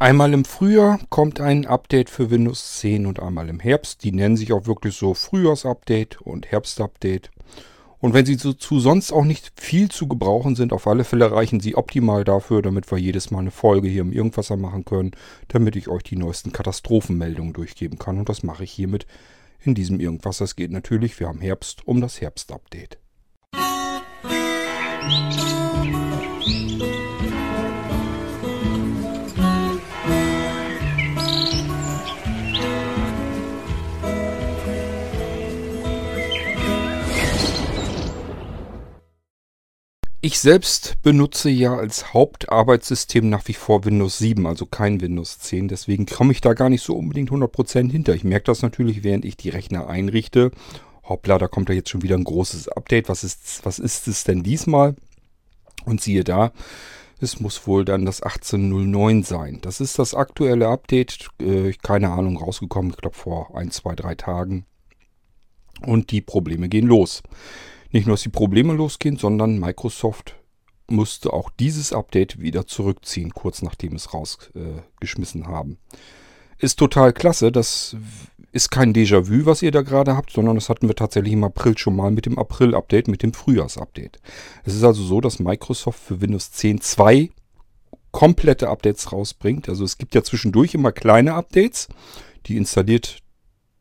Einmal im Frühjahr kommt ein Update für Windows 10 und einmal im Herbst. Die nennen sich auch wirklich so Frühjahrsupdate und Herbstupdate. Und wenn sie zu sonst auch nicht viel zu gebrauchen sind, auf alle Fälle reichen sie optimal dafür, damit wir jedes Mal eine Folge hier im Irgendwasser machen können, damit ich euch die neuesten Katastrophenmeldungen durchgeben kann. Und das mache ich hiermit in diesem Irgendwasser. Es geht natürlich, wir haben Herbst, um das Herbstupdate. Musik Ich selbst benutze ja als Hauptarbeitssystem nach wie vor Windows 7, also kein Windows 10. Deswegen komme ich da gar nicht so unbedingt 100% hinter. Ich merke das natürlich, während ich die Rechner einrichte. Hoppla, da kommt ja jetzt schon wieder ein großes Update. Was ist, was ist es denn diesmal? Und siehe da, es muss wohl dann das 1809 sein. Das ist das aktuelle Update. Äh, keine Ahnung, rausgekommen, ich glaube vor ein, zwei, drei Tagen. Und die Probleme gehen los. Nicht nur, dass die Probleme losgehen, sondern Microsoft musste auch dieses Update wieder zurückziehen, kurz nachdem es rausgeschmissen äh, haben. Ist total klasse. Das ist kein Déjà-vu, was ihr da gerade habt, sondern das hatten wir tatsächlich im April schon mal mit dem April-Update, mit dem Frühjahrs-Update. Es ist also so, dass Microsoft für Windows 10 zwei komplette Updates rausbringt. Also es gibt ja zwischendurch immer kleine Updates, die installiert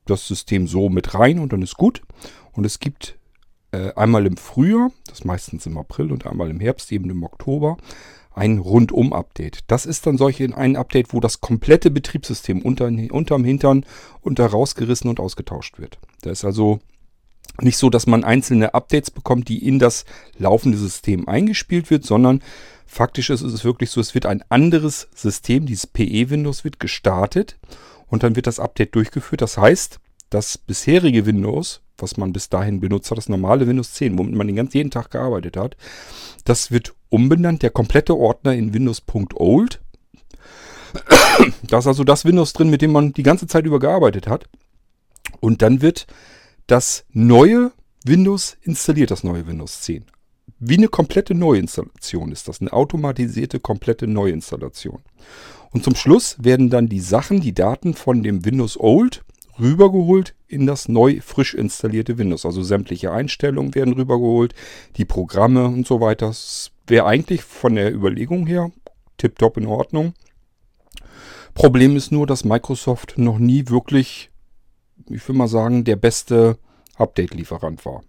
das System so mit rein und dann ist gut. Und es gibt äh, einmal im Frühjahr, das meistens im April und einmal im Herbst, eben im Oktober, ein Rundum-Update. Das ist dann solche ein Update, wo das komplette Betriebssystem unter, unterm Hintern unter rausgerissen und ausgetauscht wird. Da ist also nicht so, dass man einzelne Updates bekommt, die in das laufende System eingespielt wird, sondern faktisch ist es wirklich so, es wird ein anderes System, dieses PE-Windows wird gestartet und dann wird das Update durchgeführt. Das heißt, das bisherige Windows was man bis dahin benutzt hat, das normale Windows 10, womit man den ganzen jeden Tag gearbeitet hat. Das wird umbenannt, der komplette Ordner in Windows.old. Da ist also das Windows drin, mit dem man die ganze Zeit über gearbeitet hat. Und dann wird das neue Windows installiert, das neue Windows 10. Wie eine komplette Neuinstallation ist das, eine automatisierte komplette Neuinstallation. Und zum Schluss werden dann die Sachen, die Daten von dem Windows Old rübergeholt in das neu frisch installierte Windows. Also sämtliche Einstellungen werden rübergeholt, die Programme und so weiter. Das wäre eigentlich von der Überlegung her tiptop in Ordnung. Problem ist nur, dass Microsoft noch nie wirklich, ich will mal sagen, der beste Update-Lieferant war.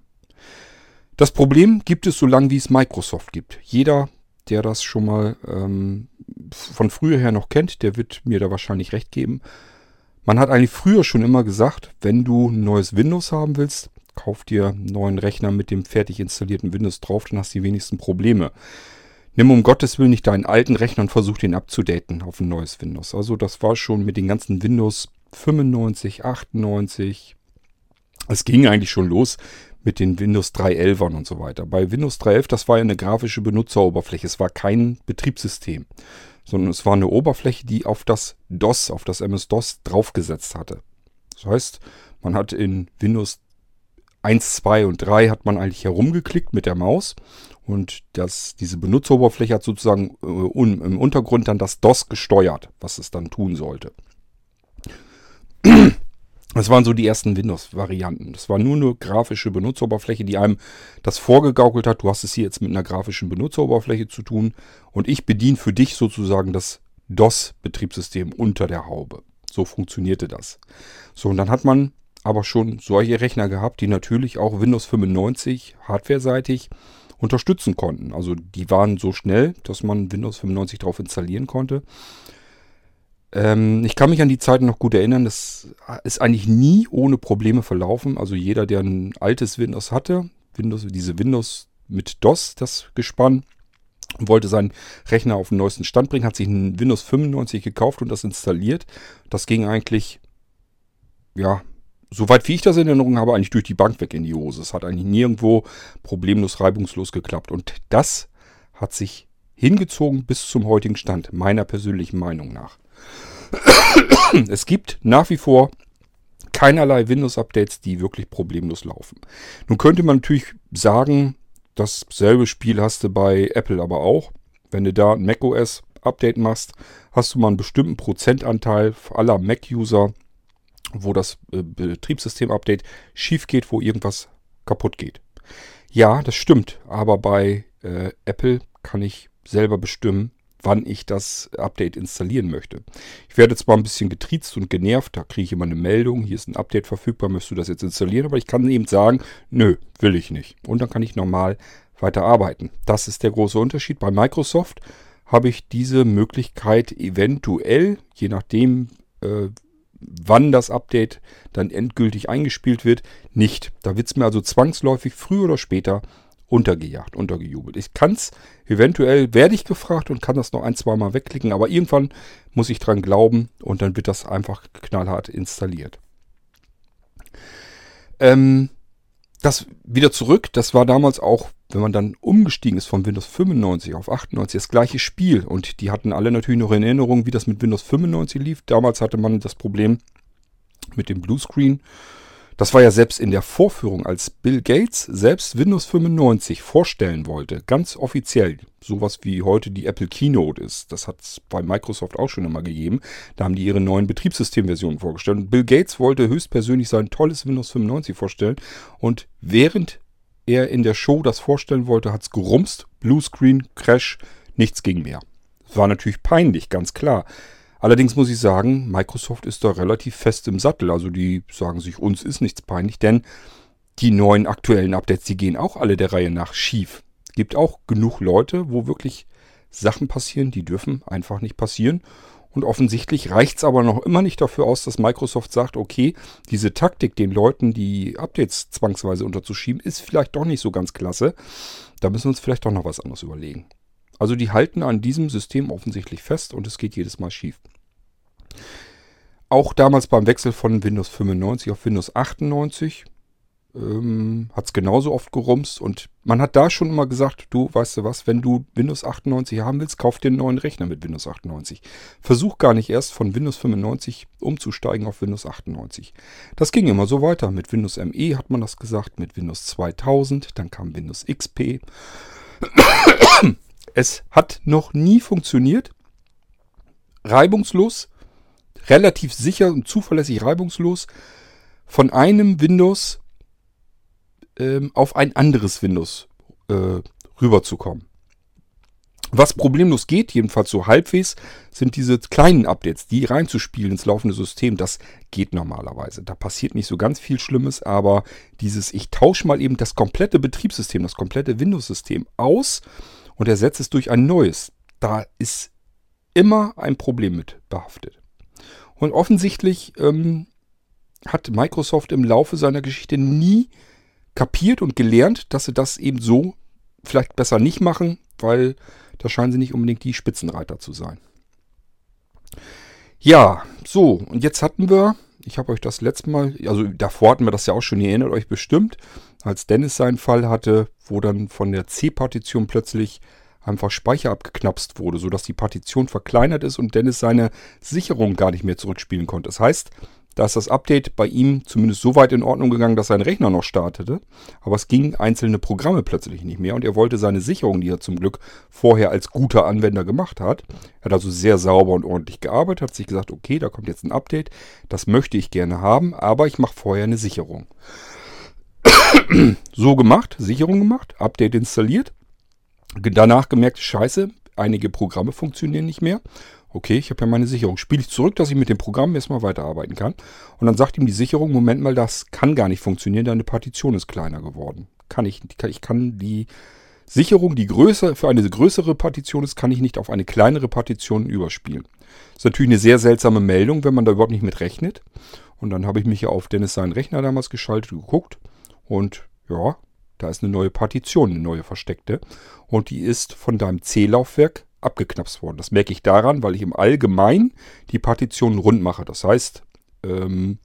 Das Problem gibt es so lange, wie es Microsoft gibt. Jeder, der das schon mal ähm, von früher her noch kennt, der wird mir da wahrscheinlich recht geben. Man hat eigentlich früher schon immer gesagt, wenn du ein neues Windows haben willst, kauf dir einen neuen Rechner mit dem fertig installierten Windows drauf, dann hast du die wenigsten Probleme. Nimm um Gottes Willen nicht deinen alten Rechner und versuch den abzudaten auf ein neues Windows. Also das war schon mit den ganzen Windows 95, 98. Es ging eigentlich schon los mit den Windows 3.11ern und so weiter. Bei Windows 3.11, das war ja eine grafische Benutzeroberfläche. Es war kein Betriebssystem sondern es war eine Oberfläche, die auf das DOS, auf das MS-DOS draufgesetzt hatte. Das heißt, man hat in Windows 1, 2 und 3 hat man eigentlich herumgeklickt mit der Maus und das, diese Benutzeroberfläche hat sozusagen äh, un, im Untergrund dann das DOS gesteuert, was es dann tun sollte. Das waren so die ersten Windows-Varianten. Das war nur eine grafische Benutzeroberfläche, die einem das vorgegaukelt hat. Du hast es hier jetzt mit einer grafischen Benutzeroberfläche zu tun und ich bediene für dich sozusagen das DOS-Betriebssystem unter der Haube. So funktionierte das. So, und dann hat man aber schon solche Rechner gehabt, die natürlich auch Windows 95 hardwareseitig unterstützen konnten. Also die waren so schnell, dass man Windows 95 drauf installieren konnte. Ähm, ich kann mich an die Zeiten noch gut erinnern. Das ist eigentlich nie ohne Probleme verlaufen. Also jeder, der ein altes Windows hatte, Windows, diese Windows mit DOS, das Gespann, wollte seinen Rechner auf den neuesten Stand bringen, hat sich ein Windows 95 gekauft und das installiert. Das ging eigentlich, ja, soweit wie ich das in Erinnerung habe, eigentlich durch die Bank weg in die Hose. Es hat eigentlich nirgendwo problemlos, reibungslos geklappt. Und das hat sich hingezogen bis zum heutigen Stand, meiner persönlichen Meinung nach. Es gibt nach wie vor keinerlei Windows-Updates, die wirklich problemlos laufen. Nun könnte man natürlich sagen, dasselbe Spiel hast du bei Apple aber auch. Wenn du da ein macOS Update machst, hast du mal einen bestimmten Prozentanteil aller Mac-User, wo das äh, Betriebssystem-Update schief geht, wo irgendwas kaputt geht. Ja, das stimmt, aber bei äh, Apple kann ich selber bestimmen, wann ich das Update installieren möchte. Ich werde zwar ein bisschen getriezt und genervt, da kriege ich immer eine Meldung, hier ist ein Update verfügbar, möchtest du das jetzt installieren? Aber ich kann eben sagen, nö, will ich nicht. Und dann kann ich normal weiter arbeiten. Das ist der große Unterschied. Bei Microsoft habe ich diese Möglichkeit eventuell, je nachdem, äh, wann das Update dann endgültig eingespielt wird, nicht. Da wird es mir also zwangsläufig früher oder später untergejagt, untergejubelt. Ich kann es, eventuell werde ich gefragt und kann das noch ein, zwei Mal wegklicken, aber irgendwann muss ich dran glauben und dann wird das einfach knallhart installiert. Ähm, das wieder zurück, das war damals auch wenn man dann umgestiegen ist von Windows 95 auf 98, das gleiche Spiel. Und die hatten alle natürlich noch in Erinnerung, wie das mit Windows 95 lief. Damals hatte man das Problem mit dem Bluescreen. Das war ja selbst in der Vorführung, als Bill Gates selbst Windows 95 vorstellen wollte, ganz offiziell, sowas wie heute die Apple Keynote ist. Das hat es bei Microsoft auch schon immer gegeben. Da haben die ihre neuen Betriebssystemversionen vorgestellt. Und Bill Gates wollte höchstpersönlich sein tolles Windows 95 vorstellen. Und während er in der Show das vorstellen wollte, hat es gerumst, Bluescreen, Crash, nichts ging mehr. War natürlich peinlich, ganz klar. Allerdings muss ich sagen, Microsoft ist da relativ fest im Sattel. Also die sagen sich, uns ist nichts peinlich, denn die neuen aktuellen Updates, die gehen auch alle der Reihe nach schief. Gibt auch genug Leute, wo wirklich Sachen passieren, die dürfen einfach nicht passieren. Und offensichtlich reicht es aber noch immer nicht dafür aus, dass Microsoft sagt, okay, diese Taktik, den Leuten die Updates zwangsweise unterzuschieben, ist vielleicht doch nicht so ganz klasse. Da müssen wir uns vielleicht doch noch was anderes überlegen. Also die halten an diesem System offensichtlich fest und es geht jedes Mal schief. Auch damals beim Wechsel von Windows 95 auf Windows 98 ähm, hat es genauso oft gerumst und man hat da schon immer gesagt, du weißt du was, wenn du Windows 98 haben willst, kauf dir einen neuen Rechner mit Windows 98. Versuch gar nicht erst von Windows 95 umzusteigen auf Windows 98. Das ging immer so weiter. Mit Windows ME hat man das gesagt, mit Windows 2000, dann kam Windows XP. Es hat noch nie funktioniert. Reibungslos, relativ sicher und zuverlässig reibungslos von einem Windows ähm, auf ein anderes Windows äh, rüberzukommen. Was problemlos geht, jedenfalls so halbwegs, sind diese kleinen Updates, die reinzuspielen ins laufende System. Das geht normalerweise. Da passiert nicht so ganz viel Schlimmes, aber dieses, ich tausche mal eben das komplette Betriebssystem, das komplette Windows-System aus und ersetze es durch ein neues. Da ist immer ein Problem mit behaftet. Und offensichtlich ähm, hat Microsoft im Laufe seiner Geschichte nie kapiert und gelernt, dass sie das eben so vielleicht besser nicht machen, weil da scheinen sie nicht unbedingt die Spitzenreiter zu sein. Ja, so, und jetzt hatten wir, ich habe euch das letzte Mal, also davor hatten wir das ja auch schon, ihr erinnert euch bestimmt, als Dennis seinen Fall hatte, wo dann von der C-Partition plötzlich einfach Speicher abgeknapst wurde, sodass die Partition verkleinert ist und Dennis seine Sicherung gar nicht mehr zurückspielen konnte. Das heißt, da ist das Update bei ihm zumindest so weit in Ordnung gegangen, dass sein Rechner noch startete. Aber es ging einzelne Programme plötzlich nicht mehr und er wollte seine Sicherung, die er zum Glück vorher als guter Anwender gemacht hat. Er hat also sehr sauber und ordentlich gearbeitet, hat sich gesagt, okay, da kommt jetzt ein Update, das möchte ich gerne haben, aber ich mache vorher eine Sicherung. So gemacht, Sicherung gemacht, Update installiert. Danach gemerkt, scheiße, einige Programme funktionieren nicht mehr okay, ich habe ja meine Sicherung. Spiele ich zurück, dass ich mit dem Programm erstmal weiterarbeiten kann. Und dann sagt ihm die Sicherung, Moment mal, das kann gar nicht funktionieren, deine Partition ist kleiner geworden. Kann ich, ich kann die Sicherung, die größer, für eine größere Partition ist, kann ich nicht auf eine kleinere Partition überspielen. Das ist natürlich eine sehr seltsame Meldung, wenn man da überhaupt nicht mit rechnet. Und dann habe ich mich ja auf Dennis seinen Rechner damals geschaltet und geguckt. Und ja, da ist eine neue Partition, eine neue versteckte. Und die ist von deinem C-Laufwerk abgeknapst worden. Das merke ich daran, weil ich im Allgemeinen die Partitionen rund mache. Das heißt, ähm,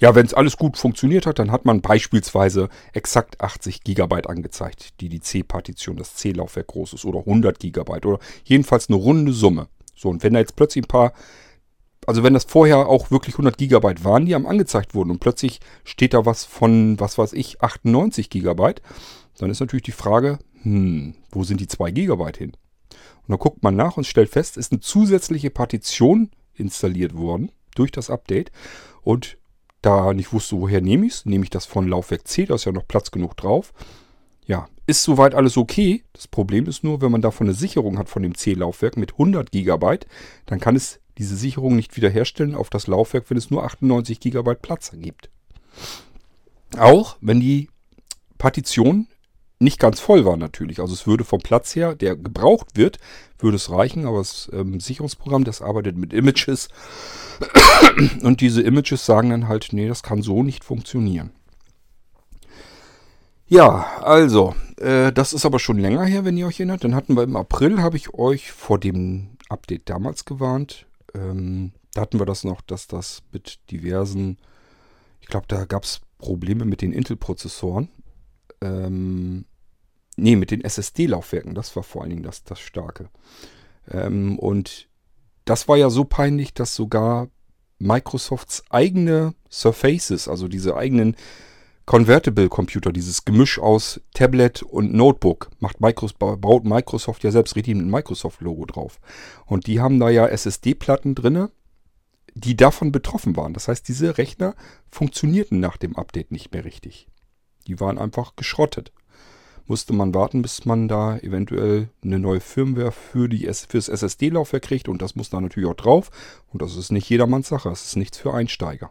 ja, wenn es alles gut funktioniert hat, dann hat man beispielsweise exakt 80 GB angezeigt, die die C-Partition, das C-Laufwerk groß ist, oder 100 GB oder jedenfalls eine runde Summe. So, und wenn da jetzt plötzlich ein paar, also wenn das vorher auch wirklich 100 GB waren, die am angezeigt wurden und plötzlich steht da was von, was weiß ich, 98 GB, dann ist natürlich die Frage, hm, wo sind die 2 GB hin? Und dann guckt man nach und stellt fest, ist eine zusätzliche Partition installiert worden durch das Update. Und da nicht wusste, woher nehme ich es, nehme ich das von Laufwerk C, da ist ja noch Platz genug drauf. Ja, ist soweit alles okay. Das Problem ist nur, wenn man davon eine Sicherung hat von dem C-Laufwerk mit 100 GB, dann kann es diese Sicherung nicht wiederherstellen auf das Laufwerk, wenn es nur 98 GB Platz ergibt. Auch wenn die Partition nicht ganz voll war natürlich. Also es würde vom Platz her, der gebraucht wird, würde es reichen, aber das ähm, Sicherungsprogramm, das arbeitet mit Images und diese Images sagen dann halt, nee, das kann so nicht funktionieren. Ja, also, äh, das ist aber schon länger her, wenn ihr euch erinnert. Dann hatten wir im April, habe ich euch vor dem Update damals gewarnt. Ähm, da hatten wir das noch, dass das mit diversen, ich glaube, da gab es Probleme mit den Intel-Prozessoren. Ähm, nee, mit den SSD-Laufwerken. Das war vor allen Dingen das, das Starke. Ähm, und das war ja so peinlich, dass sogar Microsofts eigene Surfaces, also diese eigenen Convertible Computer, dieses Gemisch aus Tablet und Notebook, macht Microsoft, baut Microsoft ja selbst richtig mit Microsoft-Logo drauf. Und die haben da ja SSD-Platten drinne, die davon betroffen waren. Das heißt, diese Rechner funktionierten nach dem Update nicht mehr richtig. Die waren einfach geschrottet. Musste man warten, bis man da eventuell eine neue Firmware für, die, das SSD-Laufwerk kriegt. Und das muss da natürlich auch drauf. Und das ist nicht jedermanns Sache. Das ist nichts für Einsteiger.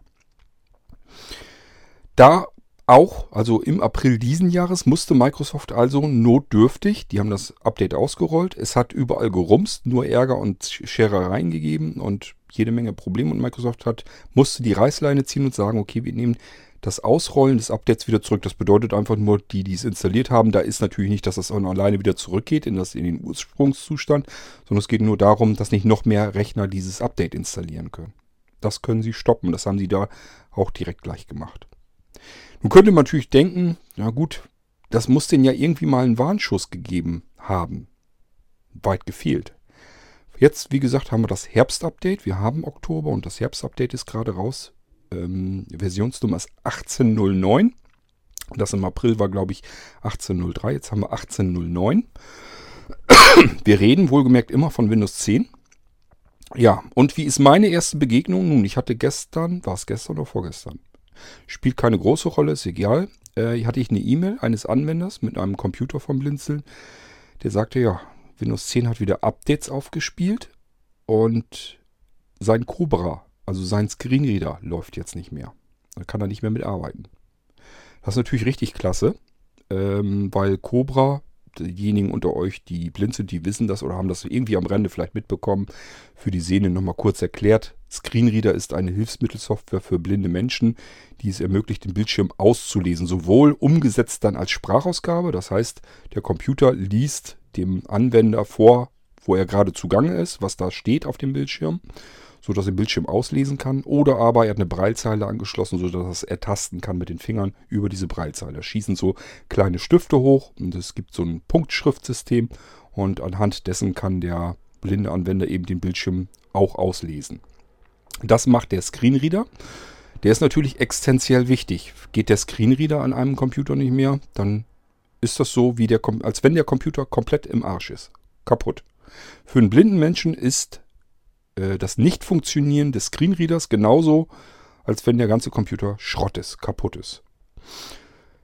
Da auch, also im April diesen Jahres, musste Microsoft also notdürftig, die haben das Update ausgerollt, es hat überall gerumst, nur Ärger und Scherereien gegeben und jede Menge Probleme und Microsoft hat, musste die Reißleine ziehen und sagen, okay, wir nehmen das Ausrollen des Updates wieder zurück. Das bedeutet einfach nur, die, die es installiert haben, da ist natürlich nicht, dass das auch alleine wieder zurückgeht in, das, in den Ursprungszustand, sondern es geht nur darum, dass nicht noch mehr Rechner dieses Update installieren können. Das können sie stoppen. Das haben sie da auch direkt gleich gemacht. Nun könnte man natürlich denken, na gut, das muss denn ja irgendwie mal einen Warnschuss gegeben haben. Weit gefehlt. Jetzt, wie gesagt, haben wir das Herbstupdate. Wir haben Oktober und das Herbstupdate ist gerade raus. Ähm, Versionsnummer ist 1809. Das im April war, glaube ich, 1803. Jetzt haben wir 1809. Wir reden wohlgemerkt immer von Windows 10. Ja, und wie ist meine erste Begegnung? Nun, ich hatte gestern, war es gestern oder vorgestern? Spielt keine große Rolle, ist egal. Äh, hatte ich eine E-Mail eines Anwenders mit einem Computer vom Blinzeln. Der sagte, ja, Windows 10 hat wieder Updates aufgespielt und sein Cobra, also sein Screenreader, läuft jetzt nicht mehr. Da kann er nicht mehr mitarbeiten. Das ist natürlich richtig klasse, ähm, weil Cobra diejenigen unter euch, die blind sind, die wissen das oder haben das irgendwie am Rande vielleicht mitbekommen, für die Sehnen nochmal kurz erklärt. Screenreader ist eine Hilfsmittelsoftware für blinde Menschen, die es ermöglicht, den Bildschirm auszulesen. Sowohl umgesetzt dann als Sprachausgabe, das heißt, der Computer liest dem Anwender vor, wo er gerade zugange ist, was da steht auf dem Bildschirm so dass er den Bildschirm auslesen kann. Oder aber er hat eine Breilzeile angeschlossen, so dass er tasten kann mit den Fingern über diese Breilzeile. Da schießen so kleine Stifte hoch und es gibt so ein Punktschriftsystem und anhand dessen kann der blinde Anwender eben den Bildschirm auch auslesen. Das macht der Screenreader. Der ist natürlich existenziell wichtig. Geht der Screenreader an einem Computer nicht mehr, dann ist das so, wie der, als wenn der Computer komplett im Arsch ist. Kaputt. Für einen blinden Menschen ist äh, das Nicht-Funktionieren des Screenreaders genauso, als wenn der ganze Computer Schrott ist, kaputt ist.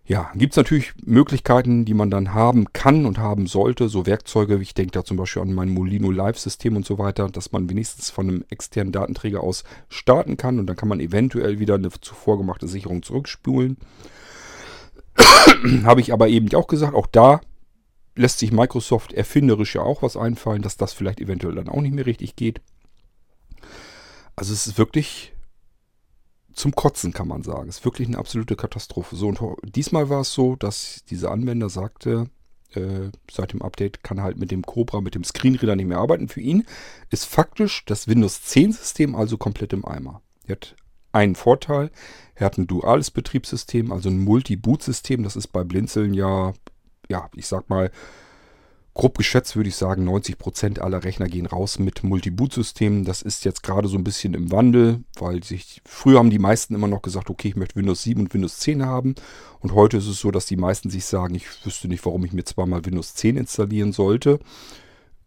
Ja, gibt es natürlich Möglichkeiten, die man dann haben kann und haben sollte, so Werkzeuge, ich denke da zum Beispiel an mein Molino Live-System und so weiter, dass man wenigstens von einem externen Datenträger aus starten kann und dann kann man eventuell wieder eine zuvor gemachte Sicherung zurückspulen. Habe ich aber eben auch gesagt, auch da lässt sich Microsoft erfinderisch ja auch was einfallen, dass das vielleicht eventuell dann auch nicht mehr richtig geht. Also es ist wirklich zum Kotzen, kann man sagen. Ist wirklich eine absolute Katastrophe. So, und diesmal war es so, dass dieser Anwender sagte, äh, seit dem Update kann er halt mit dem Cobra, mit dem Screenreader nicht mehr arbeiten. Für ihn ist faktisch das Windows 10 System also komplett im Eimer. Er hat einen Vorteil, er hat ein duales Betriebssystem, also ein Multi-Boot-System. Das ist bei Blinzeln ja, ja, ich sag mal, Grob geschätzt würde ich sagen, 90% aller Rechner gehen raus mit Multi-Boot-Systemen. Das ist jetzt gerade so ein bisschen im Wandel, weil sich früher haben die meisten immer noch gesagt, okay, ich möchte Windows 7 und Windows 10 haben. Und heute ist es so, dass die meisten sich sagen, ich wüsste nicht, warum ich mir zweimal Windows 10 installieren sollte.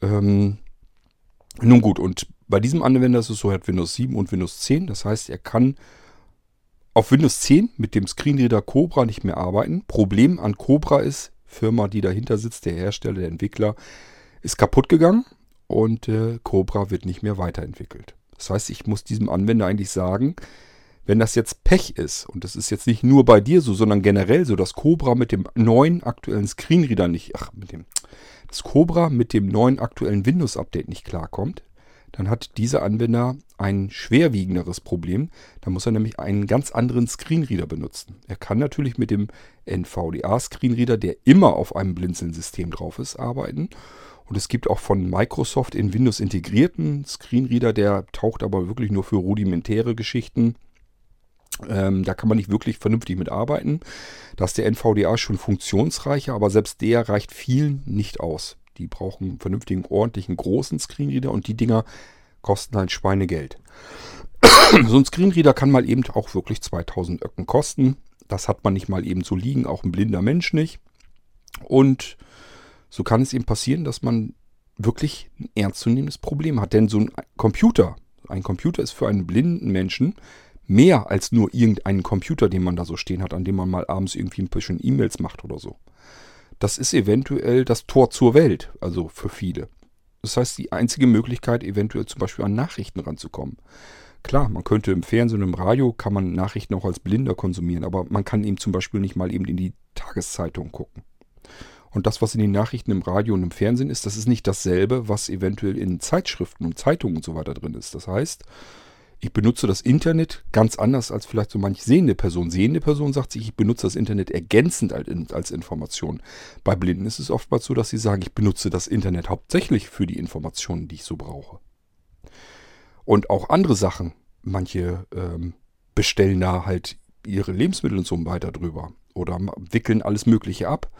Ähm, nun gut, und bei diesem Anwender ist es so, er hat Windows 7 und Windows 10. Das heißt, er kann auf Windows 10 mit dem Screenreader Cobra nicht mehr arbeiten. Problem an Cobra ist, Firma, die dahinter sitzt, der Hersteller, der Entwickler, ist kaputt gegangen und äh, Cobra wird nicht mehr weiterentwickelt. Das heißt, ich muss diesem Anwender eigentlich sagen, wenn das jetzt Pech ist, und das ist jetzt nicht nur bei dir so, sondern generell so, dass Cobra mit dem neuen aktuellen Screenreader nicht, ach, mit dem, das Cobra mit dem neuen aktuellen Windows-Update nicht klarkommt, dann hat dieser Anwender ein schwerwiegenderes Problem. Da muss er nämlich einen ganz anderen Screenreader benutzen. Er kann natürlich mit dem NVDA-Screenreader, der immer auf einem Blinzeln-System drauf ist, arbeiten. Und es gibt auch von Microsoft in Windows integrierten Screenreader, der taucht aber wirklich nur für rudimentäre Geschichten. Ähm, da kann man nicht wirklich vernünftig mit arbeiten. Da ist der NVDA schon funktionsreicher, aber selbst der reicht vielen nicht aus. Die brauchen einen vernünftigen, ordentlichen, großen Screenreader und die Dinger kosten halt Schweinegeld. so ein Screenreader kann mal eben auch wirklich 2000 Öcken kosten. Das hat man nicht mal eben so liegen, auch ein blinder Mensch nicht. Und so kann es eben passieren, dass man wirklich ein ernstzunehmendes Problem hat. Denn so ein Computer, ein Computer ist für einen blinden Menschen mehr als nur irgendeinen Computer, den man da so stehen hat, an dem man mal abends irgendwie ein bisschen E-Mails macht oder so das ist eventuell das Tor zur Welt, also für viele. Das heißt, die einzige Möglichkeit, eventuell zum Beispiel an Nachrichten ranzukommen. Klar, man könnte im Fernsehen und im Radio, kann man Nachrichten auch als Blinder konsumieren, aber man kann eben zum Beispiel nicht mal eben in die Tageszeitung gucken. Und das, was in den Nachrichten im Radio und im Fernsehen ist, das ist nicht dasselbe, was eventuell in Zeitschriften und Zeitungen und so weiter drin ist. Das heißt, ich benutze das Internet ganz anders als vielleicht so manch sehende Person. Sehende Person sagt sich, ich benutze das Internet ergänzend als Information. Bei Blinden ist es oftmals so, dass sie sagen, ich benutze das Internet hauptsächlich für die Informationen, die ich so brauche. Und auch andere Sachen. Manche ähm, bestellen da halt ihre Lebensmittel und so weiter drüber oder wickeln alles Mögliche ab.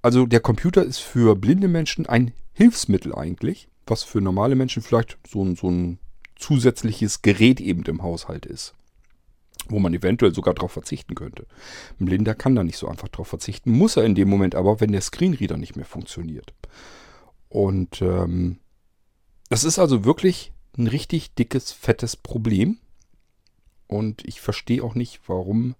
Also der Computer ist für blinde Menschen ein Hilfsmittel eigentlich, was für normale Menschen vielleicht so, so ein zusätzliches Gerät eben im Haushalt ist. Wo man eventuell sogar darauf verzichten könnte. Ein Blinder kann da nicht so einfach darauf verzichten, muss er in dem Moment aber, wenn der Screenreader nicht mehr funktioniert. Und ähm, das ist also wirklich ein richtig dickes, fettes Problem. Und ich verstehe auch nicht, warum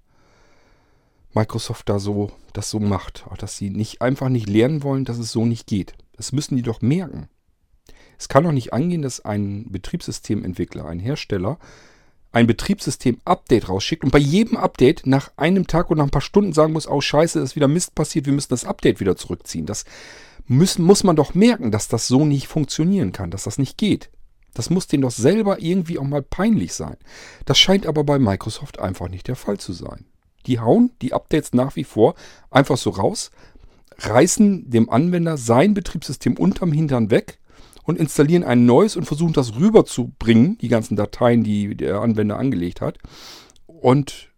Microsoft da so das so macht. Auch dass sie nicht einfach nicht lernen wollen, dass es so nicht geht. Das müssen die doch merken. Es kann doch nicht angehen, dass ein Betriebssystementwickler, ein Hersteller, ein Betriebssystem-Update rausschickt und bei jedem Update nach einem Tag und nach ein paar Stunden sagen muss, oh scheiße, ist wieder Mist passiert, wir müssen das Update wieder zurückziehen. Das müssen, muss man doch merken, dass das so nicht funktionieren kann, dass das nicht geht. Das muss denen doch selber irgendwie auch mal peinlich sein. Das scheint aber bei Microsoft einfach nicht der Fall zu sein. Die hauen die Updates nach wie vor einfach so raus, reißen dem Anwender sein Betriebssystem unterm Hintern weg und installieren ein neues und versuchen das rüberzubringen, die ganzen Dateien, die der Anwender angelegt hat. Und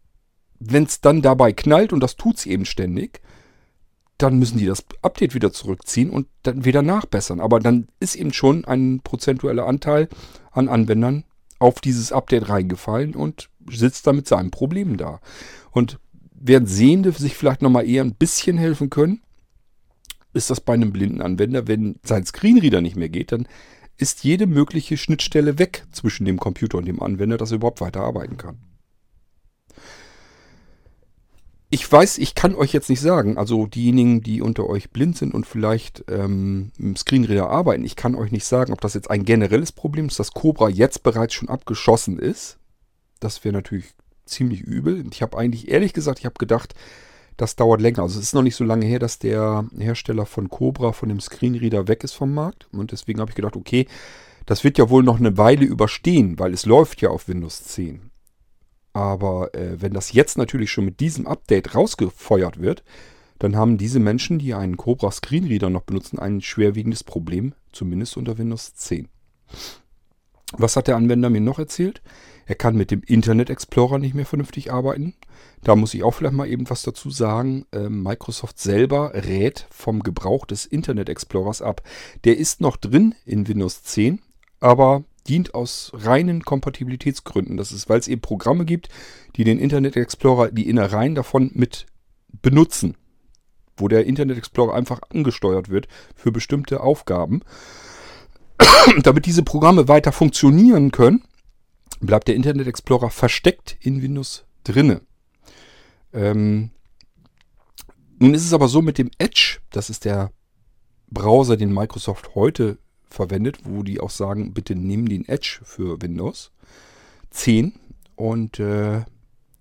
wenn es dann dabei knallt, und das tut es eben ständig, dann müssen die das Update wieder zurückziehen und dann wieder nachbessern. Aber dann ist eben schon ein prozentueller Anteil an Anwendern auf dieses Update reingefallen und sitzt da mit seinen Problemen da. Und während Sehende sich vielleicht nochmal eher ein bisschen helfen können, ist das bei einem blinden Anwender, wenn sein Screenreader nicht mehr geht, dann ist jede mögliche Schnittstelle weg zwischen dem Computer und dem Anwender, dass er überhaupt weiterarbeiten kann. Ich weiß, ich kann euch jetzt nicht sagen, also diejenigen, die unter euch blind sind und vielleicht ähm, im Screenreader arbeiten, ich kann euch nicht sagen, ob das jetzt ein generelles Problem ist, dass Cobra jetzt bereits schon abgeschossen ist. Das wäre natürlich ziemlich übel. Ich habe eigentlich, ehrlich gesagt, ich habe gedacht, das dauert länger. Also es ist noch nicht so lange her, dass der Hersteller von Cobra von dem Screenreader weg ist vom Markt. Und deswegen habe ich gedacht, okay, das wird ja wohl noch eine Weile überstehen, weil es läuft ja auf Windows 10. Aber äh, wenn das jetzt natürlich schon mit diesem Update rausgefeuert wird, dann haben diese Menschen, die einen Cobra Screenreader noch benutzen, ein schwerwiegendes Problem, zumindest unter Windows 10. Was hat der Anwender mir noch erzählt? Er kann mit dem Internet Explorer nicht mehr vernünftig arbeiten. Da muss ich auch vielleicht mal eben was dazu sagen. Ähm, Microsoft selber rät vom Gebrauch des Internet Explorers ab. Der ist noch drin in Windows 10, aber dient aus reinen Kompatibilitätsgründen. Das ist, weil es eben Programme gibt, die den Internet Explorer, die Innereien davon mit benutzen. Wo der Internet Explorer einfach angesteuert wird für bestimmte Aufgaben. Damit diese Programme weiter funktionieren können, bleibt der Internet Explorer versteckt in Windows drinne. Ähm, nun ist es aber so mit dem Edge, das ist der Browser, den Microsoft heute verwendet, wo die auch sagen, bitte nehmen den Edge für Windows 10. Und äh,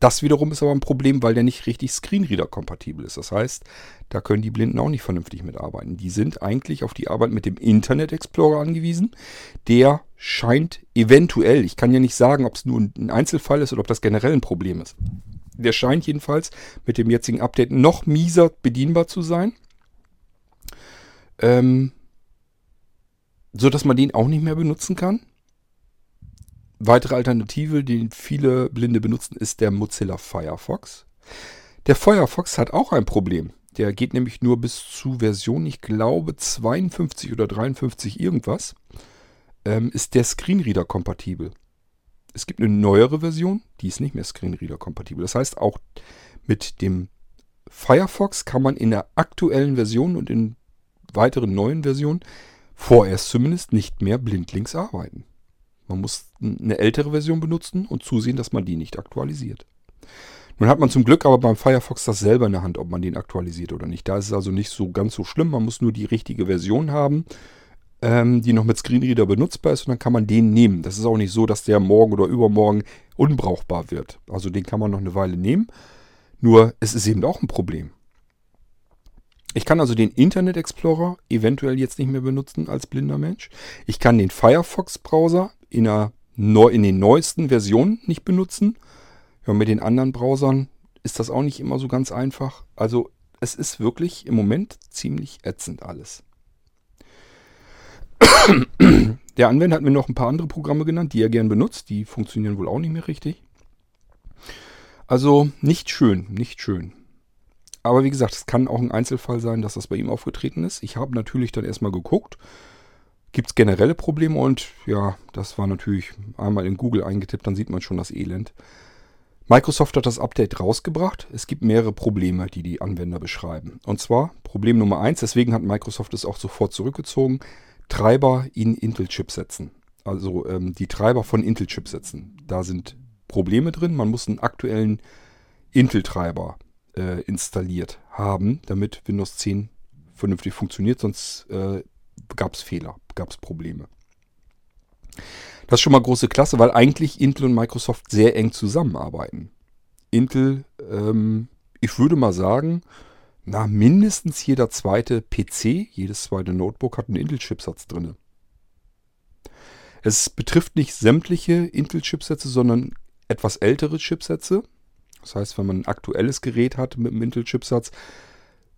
das wiederum ist aber ein Problem, weil der nicht richtig Screenreader-kompatibel ist. Das heißt, da können die Blinden auch nicht vernünftig mitarbeiten. Die sind eigentlich auf die Arbeit mit dem Internet Explorer angewiesen. Der scheint eventuell, ich kann ja nicht sagen, ob es nur ein Einzelfall ist oder ob das generell ein Problem ist. Der scheint jedenfalls mit dem jetzigen Update noch mieser bedienbar zu sein. Ähm, so dass man den auch nicht mehr benutzen kann. Weitere Alternative, die viele Blinde benutzen, ist der Mozilla Firefox. Der Firefox hat auch ein Problem. Der geht nämlich nur bis zu Version, ich glaube 52 oder 53 irgendwas, ähm, ist der Screenreader kompatibel. Es gibt eine neuere Version, die ist nicht mehr Screenreader kompatibel. Das heißt, auch mit dem Firefox kann man in der aktuellen Version und in weiteren neuen Versionen vorerst zumindest nicht mehr blindlings arbeiten. Man muss eine ältere Version benutzen und zusehen, dass man die nicht aktualisiert. Nun hat man zum Glück aber beim Firefox das selber in der Hand, ob man den aktualisiert oder nicht. Da ist es also nicht so ganz so schlimm. Man muss nur die richtige Version haben, ähm, die noch mit Screenreader benutzbar ist und dann kann man den nehmen. Das ist auch nicht so, dass der morgen oder übermorgen unbrauchbar wird. Also den kann man noch eine Weile nehmen. Nur es ist eben auch ein Problem. Ich kann also den Internet Explorer eventuell jetzt nicht mehr benutzen als blinder Mensch. Ich kann den Firefox-Browser in, in den neuesten Versionen nicht benutzen. Ja, mit den anderen Browsern ist das auch nicht immer so ganz einfach. Also es ist wirklich im Moment ziemlich ätzend alles. Der Anwender hat mir noch ein paar andere Programme genannt, die er gern benutzt. Die funktionieren wohl auch nicht mehr richtig. Also nicht schön, nicht schön. Aber wie gesagt, es kann auch ein Einzelfall sein, dass das bei ihm aufgetreten ist. Ich habe natürlich dann erstmal geguckt, gibt es generelle Probleme und ja, das war natürlich einmal in Google eingetippt, dann sieht man schon das Elend. Microsoft hat das Update rausgebracht. Es gibt mehrere Probleme, die die Anwender beschreiben. Und zwar Problem Nummer eins, deswegen hat Microsoft es auch sofort zurückgezogen, Treiber in Intel-Chipsätzen. Also ähm, die Treiber von Intel-Chipsätzen. Da sind Probleme drin. Man muss einen aktuellen Intel-Treiber äh, installiert haben, damit Windows 10 vernünftig funktioniert, sonst äh, gab es Fehler, gab es Probleme. Das ist schon mal große Klasse, weil eigentlich Intel und Microsoft sehr eng zusammenarbeiten. Intel, ähm, ich würde mal sagen, na, mindestens jeder zweite PC, jedes zweite Notebook hat einen Intel-Chipsatz drin. Es betrifft nicht sämtliche Intel-Chipsätze, sondern etwas ältere Chipsätze. Das heißt, wenn man ein aktuelles Gerät hat mit einem Intel-Chipsatz,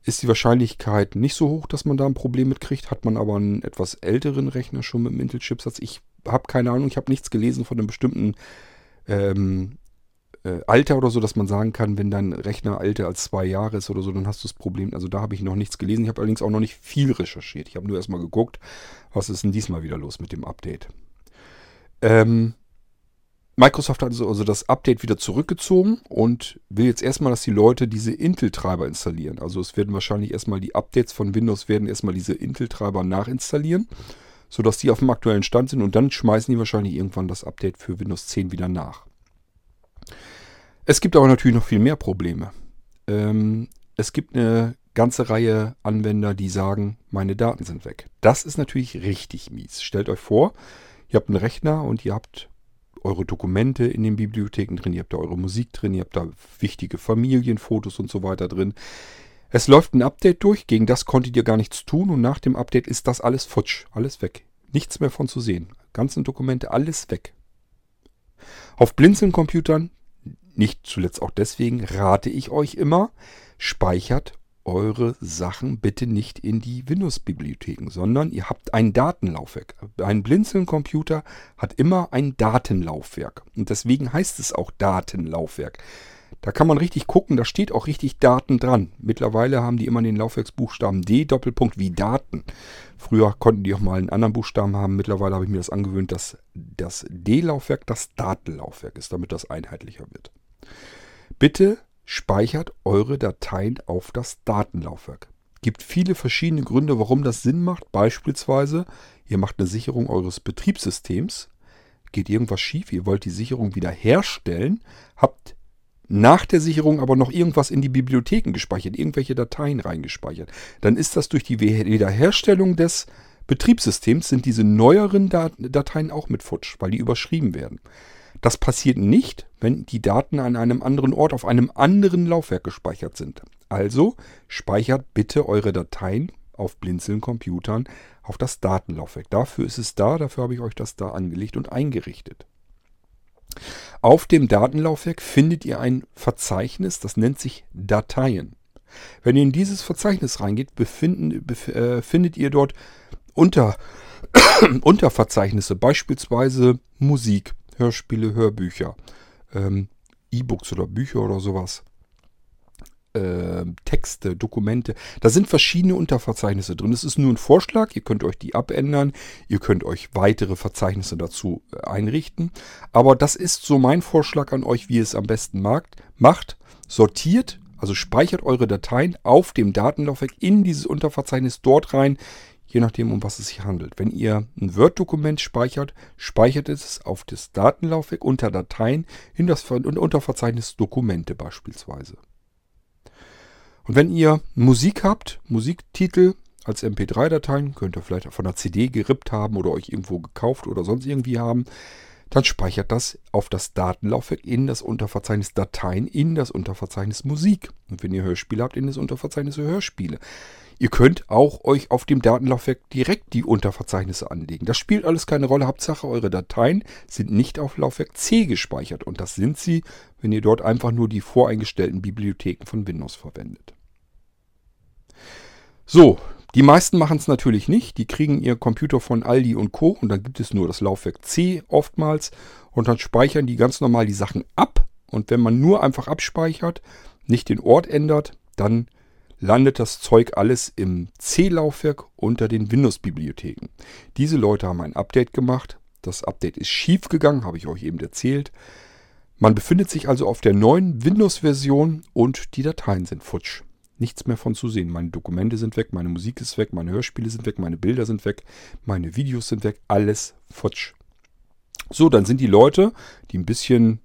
ist die Wahrscheinlichkeit nicht so hoch, dass man da ein Problem mitkriegt. Hat man aber einen etwas älteren Rechner schon mit einem Intel-Chipsatz, ich habe keine Ahnung, ich habe nichts gelesen von einem bestimmten ähm, äh, Alter oder so, dass man sagen kann, wenn dein Rechner älter als zwei Jahre ist oder so, dann hast du das Problem. Also da habe ich noch nichts gelesen. Ich habe allerdings auch noch nicht viel recherchiert. Ich habe nur erstmal geguckt, was ist denn diesmal wieder los mit dem Update. Ähm, Microsoft hat also das Update wieder zurückgezogen und will jetzt erstmal, dass die Leute diese Intel-Treiber installieren. Also es werden wahrscheinlich erstmal die Updates von Windows werden erstmal diese Intel-Treiber nachinstallieren, sodass die auf dem aktuellen Stand sind und dann schmeißen die wahrscheinlich irgendwann das Update für Windows 10 wieder nach. Es gibt aber natürlich noch viel mehr Probleme. Ähm, es gibt eine ganze Reihe Anwender, die sagen, meine Daten sind weg. Das ist natürlich richtig mies. Stellt euch vor, ihr habt einen Rechner und ihr habt eure Dokumente in den Bibliotheken drin, ihr habt da eure Musik drin, ihr habt da wichtige Familienfotos und so weiter drin. Es läuft ein Update durch, gegen das konntet ihr gar nichts tun und nach dem Update ist das alles futsch, alles weg. Nichts mehr von zu sehen. Ganzen Dokumente, alles weg. Auf Blinzeln-Computern, nicht zuletzt auch deswegen, rate ich euch immer, speichert eure Sachen bitte nicht in die Windows-Bibliotheken, sondern ihr habt ein Datenlaufwerk. Ein Blinzeln-Computer hat immer ein Datenlaufwerk. Und deswegen heißt es auch Datenlaufwerk. Da kann man richtig gucken, da steht auch richtig Daten dran. Mittlerweile haben die immer den Laufwerksbuchstaben D, Doppelpunkt wie Daten. Früher konnten die auch mal einen anderen Buchstaben haben. Mittlerweile habe ich mir das angewöhnt, dass das D-Laufwerk das Datenlaufwerk ist, damit das einheitlicher wird. Bitte speichert eure Dateien auf das Datenlaufwerk. Gibt viele verschiedene Gründe, warum das Sinn macht. Beispielsweise, ihr macht eine Sicherung eures Betriebssystems, geht irgendwas schief, ihr wollt die Sicherung wieder herstellen, habt nach der Sicherung aber noch irgendwas in die Bibliotheken gespeichert, irgendwelche Dateien reingespeichert. Dann ist das durch die Wiederherstellung des Betriebssystems sind diese neueren Dateien auch mit futsch, weil die überschrieben werden. Das passiert nicht, wenn die Daten an einem anderen Ort auf einem anderen Laufwerk gespeichert sind. Also speichert bitte eure Dateien auf Blinzeln-Computern auf das Datenlaufwerk. Dafür ist es da, dafür habe ich euch das da angelegt und eingerichtet. Auf dem Datenlaufwerk findet ihr ein Verzeichnis, das nennt sich Dateien. Wenn ihr in dieses Verzeichnis reingeht, befinden, bef äh, findet ihr dort unter, Unterverzeichnisse, beispielsweise Musik, Hörspiele, Hörbücher, ähm, E-Books oder Bücher oder sowas. Äh, Texte, Dokumente. Da sind verschiedene Unterverzeichnisse drin. Es ist nur ein Vorschlag. Ihr könnt euch die abändern. Ihr könnt euch weitere Verzeichnisse dazu äh, einrichten. Aber das ist so mein Vorschlag an euch, wie ihr es am besten macht. Macht, sortiert, also speichert eure Dateien auf dem Datenlaufwerk in dieses Unterverzeichnis dort rein je nachdem, um was es sich handelt. Wenn ihr ein Word-Dokument speichert, speichert es auf das Datenlaufwerk unter Dateien in das Unterverzeichnis Dokumente beispielsweise. Und wenn ihr Musik habt, Musiktitel als MP3-Dateien, könnt ihr vielleicht von einer CD gerippt haben oder euch irgendwo gekauft oder sonst irgendwie haben, dann speichert das auf das Datenlaufwerk in das Unterverzeichnis Dateien in das Unterverzeichnis Musik. Und wenn ihr Hörspiele habt, in das Unterverzeichnis Hörspiele. Ihr könnt auch euch auf dem Datenlaufwerk direkt die Unterverzeichnisse anlegen. Das spielt alles keine Rolle. Hauptsache, eure Dateien sind nicht auf Laufwerk C gespeichert. Und das sind sie, wenn ihr dort einfach nur die voreingestellten Bibliotheken von Windows verwendet. So, die meisten machen es natürlich nicht. Die kriegen ihr Computer von Aldi und Co. Und dann gibt es nur das Laufwerk C oftmals. Und dann speichern die ganz normal die Sachen ab. Und wenn man nur einfach abspeichert, nicht den Ort ändert, dann landet das Zeug alles im C-Laufwerk unter den Windows-Bibliotheken. Diese Leute haben ein Update gemacht. Das Update ist schief gegangen, habe ich euch eben erzählt. Man befindet sich also auf der neuen Windows-Version und die Dateien sind futsch. Nichts mehr von zu sehen. Meine Dokumente sind weg, meine Musik ist weg, meine Hörspiele sind weg, meine Bilder sind weg, meine Videos sind weg, alles futsch. So, dann sind die Leute, die ein bisschen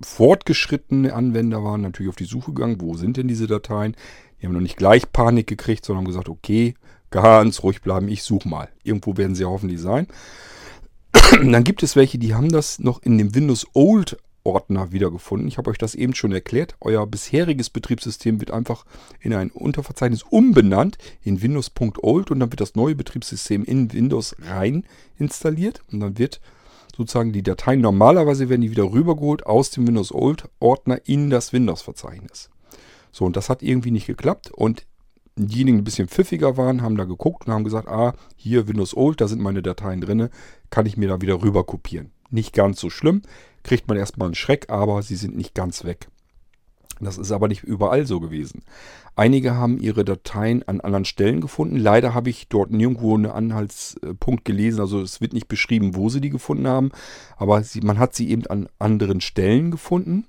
fortgeschrittene Anwender waren, natürlich auf die Suche gegangen, wo sind denn diese Dateien? Die haben noch nicht gleich Panik gekriegt, sondern haben gesagt, okay, ganz ruhig bleiben, ich suche mal. Irgendwo werden sie hoffentlich sein. Dann gibt es welche, die haben das noch in dem Windows Old Ordner wiedergefunden. Ich habe euch das eben schon erklärt. Euer bisheriges Betriebssystem wird einfach in ein Unterverzeichnis umbenannt in Windows.old und dann wird das neue Betriebssystem in Windows rein installiert und dann wird sozusagen die Dateien normalerweise werden die wieder rübergeholt aus dem Windows Old Ordner in das Windows Verzeichnis. So, und das hat irgendwie nicht geklappt. Und diejenigen, die ein bisschen pfiffiger waren, haben da geguckt und haben gesagt, ah, hier Windows Old, da sind meine Dateien drin, kann ich mir da wieder rüber kopieren. Nicht ganz so schlimm, kriegt man erstmal einen Schreck, aber sie sind nicht ganz weg. Das ist aber nicht überall so gewesen. Einige haben ihre Dateien an anderen Stellen gefunden. Leider habe ich dort nirgendwo einen Anhaltspunkt gelesen. Also es wird nicht beschrieben, wo sie die gefunden haben. Aber sie, man hat sie eben an anderen Stellen gefunden.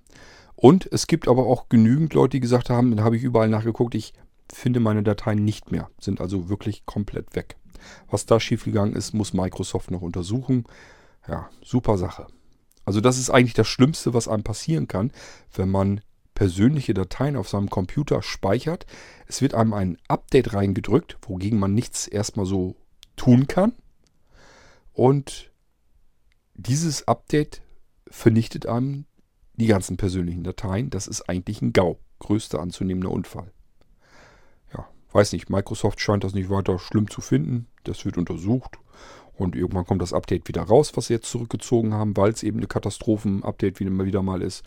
Und es gibt aber auch genügend Leute, die gesagt haben, dann habe ich überall nachgeguckt, ich finde meine Dateien nicht mehr, sind also wirklich komplett weg. Was da schiefgegangen ist, muss Microsoft noch untersuchen. Ja, super Sache. Also das ist eigentlich das Schlimmste, was einem passieren kann, wenn man persönliche Dateien auf seinem Computer speichert. Es wird einem ein Update reingedrückt, wogegen man nichts erstmal so tun kann. Und dieses Update vernichtet einem die ganzen persönlichen Dateien. Das ist eigentlich ein GAU. Größter anzunehmender Unfall. Ja, weiß nicht. Microsoft scheint das nicht weiter schlimm zu finden. Das wird untersucht. Und irgendwann kommt das Update wieder raus, was sie jetzt zurückgezogen haben, weil es eben eine Katastrophen-Update wieder, wieder mal ist.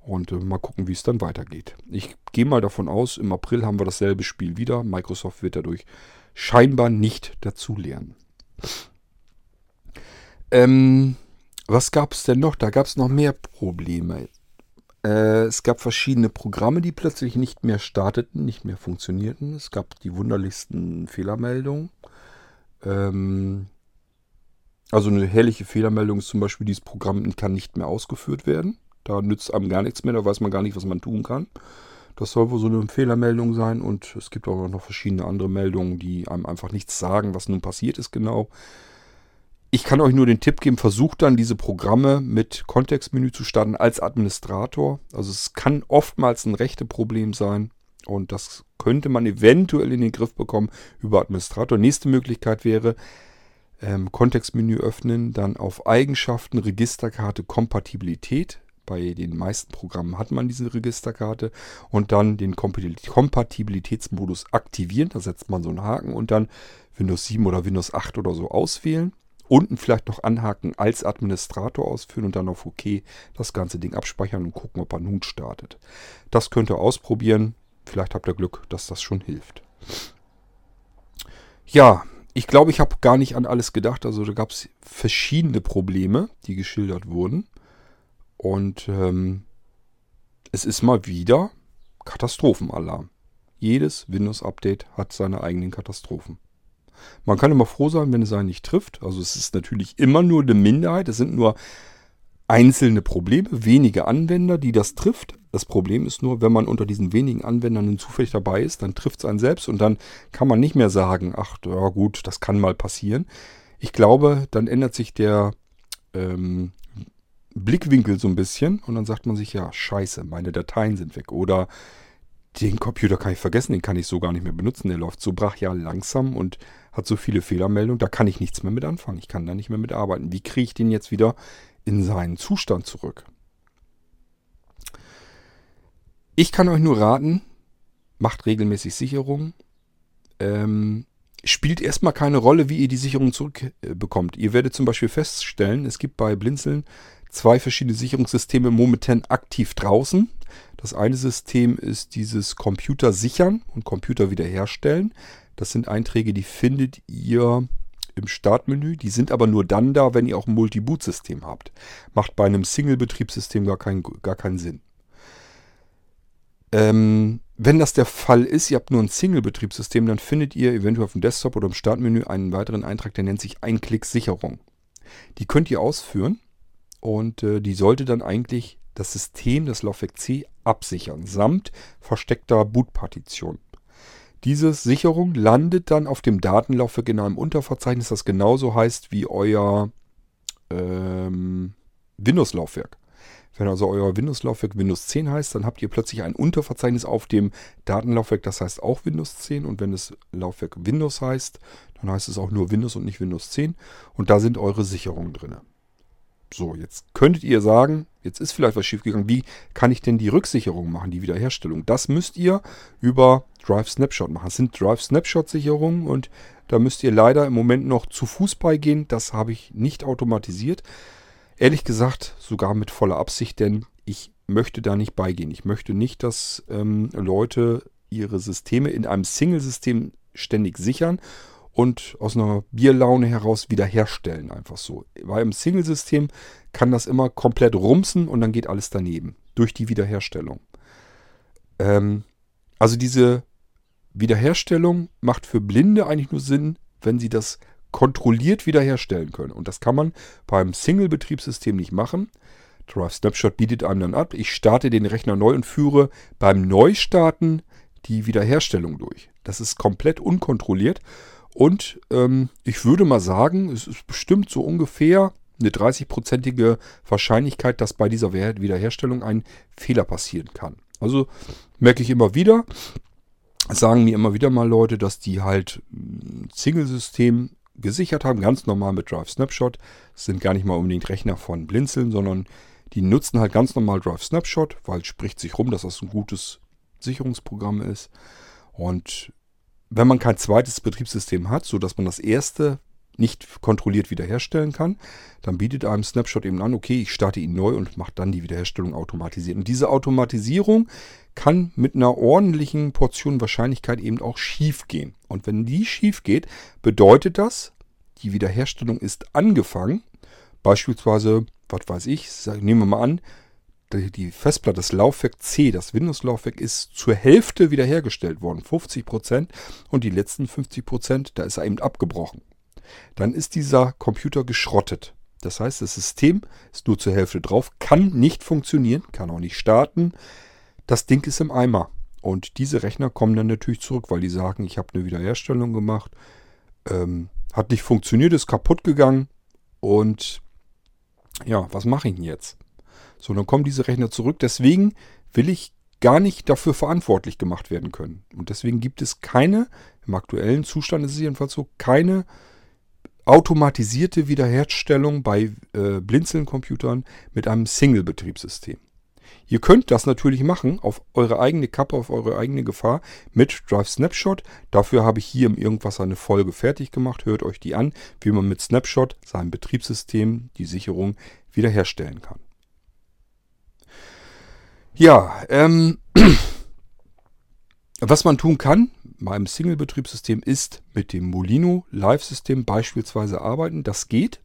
Und äh, mal gucken, wie es dann weitergeht. Ich gehe mal davon aus, im April haben wir dasselbe Spiel wieder. Microsoft wird dadurch scheinbar nicht dazulernen. Ähm, was gab es denn noch? Da gab es noch mehr Probleme. Äh, es gab verschiedene Programme, die plötzlich nicht mehr starteten, nicht mehr funktionierten. Es gab die wunderlichsten Fehlermeldungen. Ähm, also eine herrliche Fehlermeldung ist zum Beispiel, dieses Programm kann nicht mehr ausgeführt werden. Da nützt einem gar nichts mehr, da weiß man gar nicht, was man tun kann. Das soll wohl so eine Fehlermeldung sein und es gibt auch noch verschiedene andere Meldungen, die einem einfach nichts sagen, was nun passiert ist genau. Ich kann euch nur den Tipp geben, versucht dann diese Programme mit Kontextmenü zu starten als Administrator. Also es kann oftmals ein rechte Problem sein und das könnte man eventuell in den Griff bekommen über Administrator. Nächste Möglichkeit wäre, ähm, Kontextmenü öffnen, dann auf Eigenschaften, Registerkarte, Kompatibilität. Bei den meisten Programmen hat man diese Registerkarte und dann den Kompatibilitätsmodus aktivieren. Da setzt man so einen Haken und dann Windows 7 oder Windows 8 oder so auswählen. Unten vielleicht noch anhaken als Administrator ausführen und dann auf OK das ganze Ding abspeichern und gucken, ob er nun startet. Das könnt ihr ausprobieren. Vielleicht habt ihr Glück, dass das schon hilft. Ja, ich glaube, ich habe gar nicht an alles gedacht. Also da gab es verschiedene Probleme, die geschildert wurden. Und ähm, es ist mal wieder Katastrophenalarm. Jedes Windows-Update hat seine eigenen Katastrophen. Man kann immer froh sein, wenn es einen nicht trifft. Also es ist natürlich immer nur eine Minderheit. Es sind nur einzelne Probleme, wenige Anwender, die das trifft. Das Problem ist nur, wenn man unter diesen wenigen Anwendern zufällig dabei ist, dann trifft es einen selbst und dann kann man nicht mehr sagen, ach ja gut, das kann mal passieren. Ich glaube, dann ändert sich der ähm, Blickwinkel so ein bisschen und dann sagt man sich, ja, scheiße, meine Dateien sind weg. Oder den Computer kann ich vergessen, den kann ich so gar nicht mehr benutzen. Der läuft so brachial langsam und hat so viele Fehlermeldungen, da kann ich nichts mehr mit anfangen. Ich kann da nicht mehr mit arbeiten. Wie kriege ich den jetzt wieder in seinen Zustand zurück? Ich kann euch nur raten, macht regelmäßig Sicherungen. Ähm, spielt erstmal keine Rolle, wie ihr die Sicherung zurückbekommt. Ihr werdet zum Beispiel feststellen, es gibt bei Blinzeln zwei verschiedene Sicherungssysteme momentan aktiv draußen. Das eine System ist dieses Computer sichern und Computer wiederherstellen. Das sind Einträge, die findet ihr im Startmenü. Die sind aber nur dann da, wenn ihr auch ein Multi-Boot-System habt. Macht bei einem Single-Betriebssystem gar, kein, gar keinen Sinn. Ähm, wenn das der Fall ist, ihr habt nur ein Single-Betriebssystem, dann findet ihr eventuell auf dem Desktop oder im Startmenü einen weiteren Eintrag, der nennt sich Einklick-Sicherung. Die könnt ihr ausführen und äh, die sollte dann eigentlich das System, das Laufwerk C, absichern, samt versteckter Bootpartition. Diese Sicherung landet dann auf dem Datenlaufwerk in einem Unterverzeichnis, das genauso heißt wie euer ähm, Windows-Laufwerk. Wenn also euer Windows-Laufwerk Windows 10 heißt, dann habt ihr plötzlich ein Unterverzeichnis auf dem Datenlaufwerk, das heißt auch Windows 10. Und wenn es Laufwerk Windows heißt, dann heißt es auch nur Windows und nicht Windows 10. Und da sind eure Sicherungen drin. So, jetzt könntet ihr sagen, jetzt ist vielleicht was schiefgegangen. Wie kann ich denn die Rücksicherung machen, die Wiederherstellung? Das müsst ihr über Drive Snapshot machen. Das sind Drive Snapshot Sicherungen und da müsst ihr leider im Moment noch zu Fuß beigehen. Das habe ich nicht automatisiert. Ehrlich gesagt, sogar mit voller Absicht, denn ich möchte da nicht beigehen. Ich möchte nicht, dass ähm, Leute ihre Systeme in einem Single-System ständig sichern und aus einer Bierlaune heraus wiederherstellen. Einfach so. Weil im Single-System kann das immer komplett rumsen und dann geht alles daneben. Durch die Wiederherstellung. Ähm, also diese Wiederherstellung macht für Blinde eigentlich nur Sinn, wenn sie das kontrolliert wiederherstellen können. Und das kann man beim Single-Betriebssystem nicht machen. Drive Snapshot bietet einem dann ab, ich starte den Rechner neu und führe beim Neustarten die Wiederherstellung durch. Das ist komplett unkontrolliert und ähm, ich würde mal sagen, es ist bestimmt so ungefähr eine 30-prozentige Wahrscheinlichkeit, dass bei dieser Wiederherstellung ein Fehler passieren kann. Also merke ich immer wieder, sagen mir immer wieder mal Leute, dass die halt ein Single-System gesichert haben, ganz normal mit Drive Snapshot. Das sind gar nicht mal unbedingt Rechner von Blinzeln, sondern die nutzen halt ganz normal Drive Snapshot, weil es spricht sich rum, dass das ein gutes Sicherungsprogramm ist. Und wenn man kein zweites Betriebssystem hat, sodass man das erste nicht kontrolliert wiederherstellen kann, dann bietet einem Snapshot eben an, okay, ich starte ihn neu und mache dann die Wiederherstellung automatisiert. Und diese Automatisierung kann mit einer ordentlichen Portion Wahrscheinlichkeit eben auch schief gehen. Und wenn die schief geht, bedeutet das, die Wiederherstellung ist angefangen. Beispielsweise, was weiß ich, nehmen wir mal an, die Festplatte, das Laufwerk C, das Windows-Laufwerk ist zur Hälfte wiederhergestellt worden, 50 Prozent. Und die letzten 50 Prozent, da ist er eben abgebrochen. Dann ist dieser Computer geschrottet. Das heißt, das System ist nur zur Hälfte drauf, kann nicht funktionieren, kann auch nicht starten. Das Ding ist im Eimer. Und diese Rechner kommen dann natürlich zurück, weil die sagen, ich habe eine Wiederherstellung gemacht, ähm, hat nicht funktioniert, ist kaputt gegangen und ja, was mache ich denn jetzt? So, dann kommen diese Rechner zurück. Deswegen will ich gar nicht dafür verantwortlich gemacht werden können. Und deswegen gibt es keine, im aktuellen Zustand ist es jedenfalls so, keine automatisierte Wiederherstellung bei äh, Blinzeln-Computern mit einem Single-Betriebssystem. Ihr könnt das natürlich machen auf eure eigene Kappe, auf eure eigene Gefahr mit Drive Snapshot. Dafür habe ich hier im Irgendwas eine Folge fertig gemacht. Hört euch die an, wie man mit Snapshot sein Betriebssystem, die Sicherung wiederherstellen kann. Ja, ähm, was man tun kann beim Single-Betriebssystem ist mit dem Molino Live-System beispielsweise arbeiten. Das geht.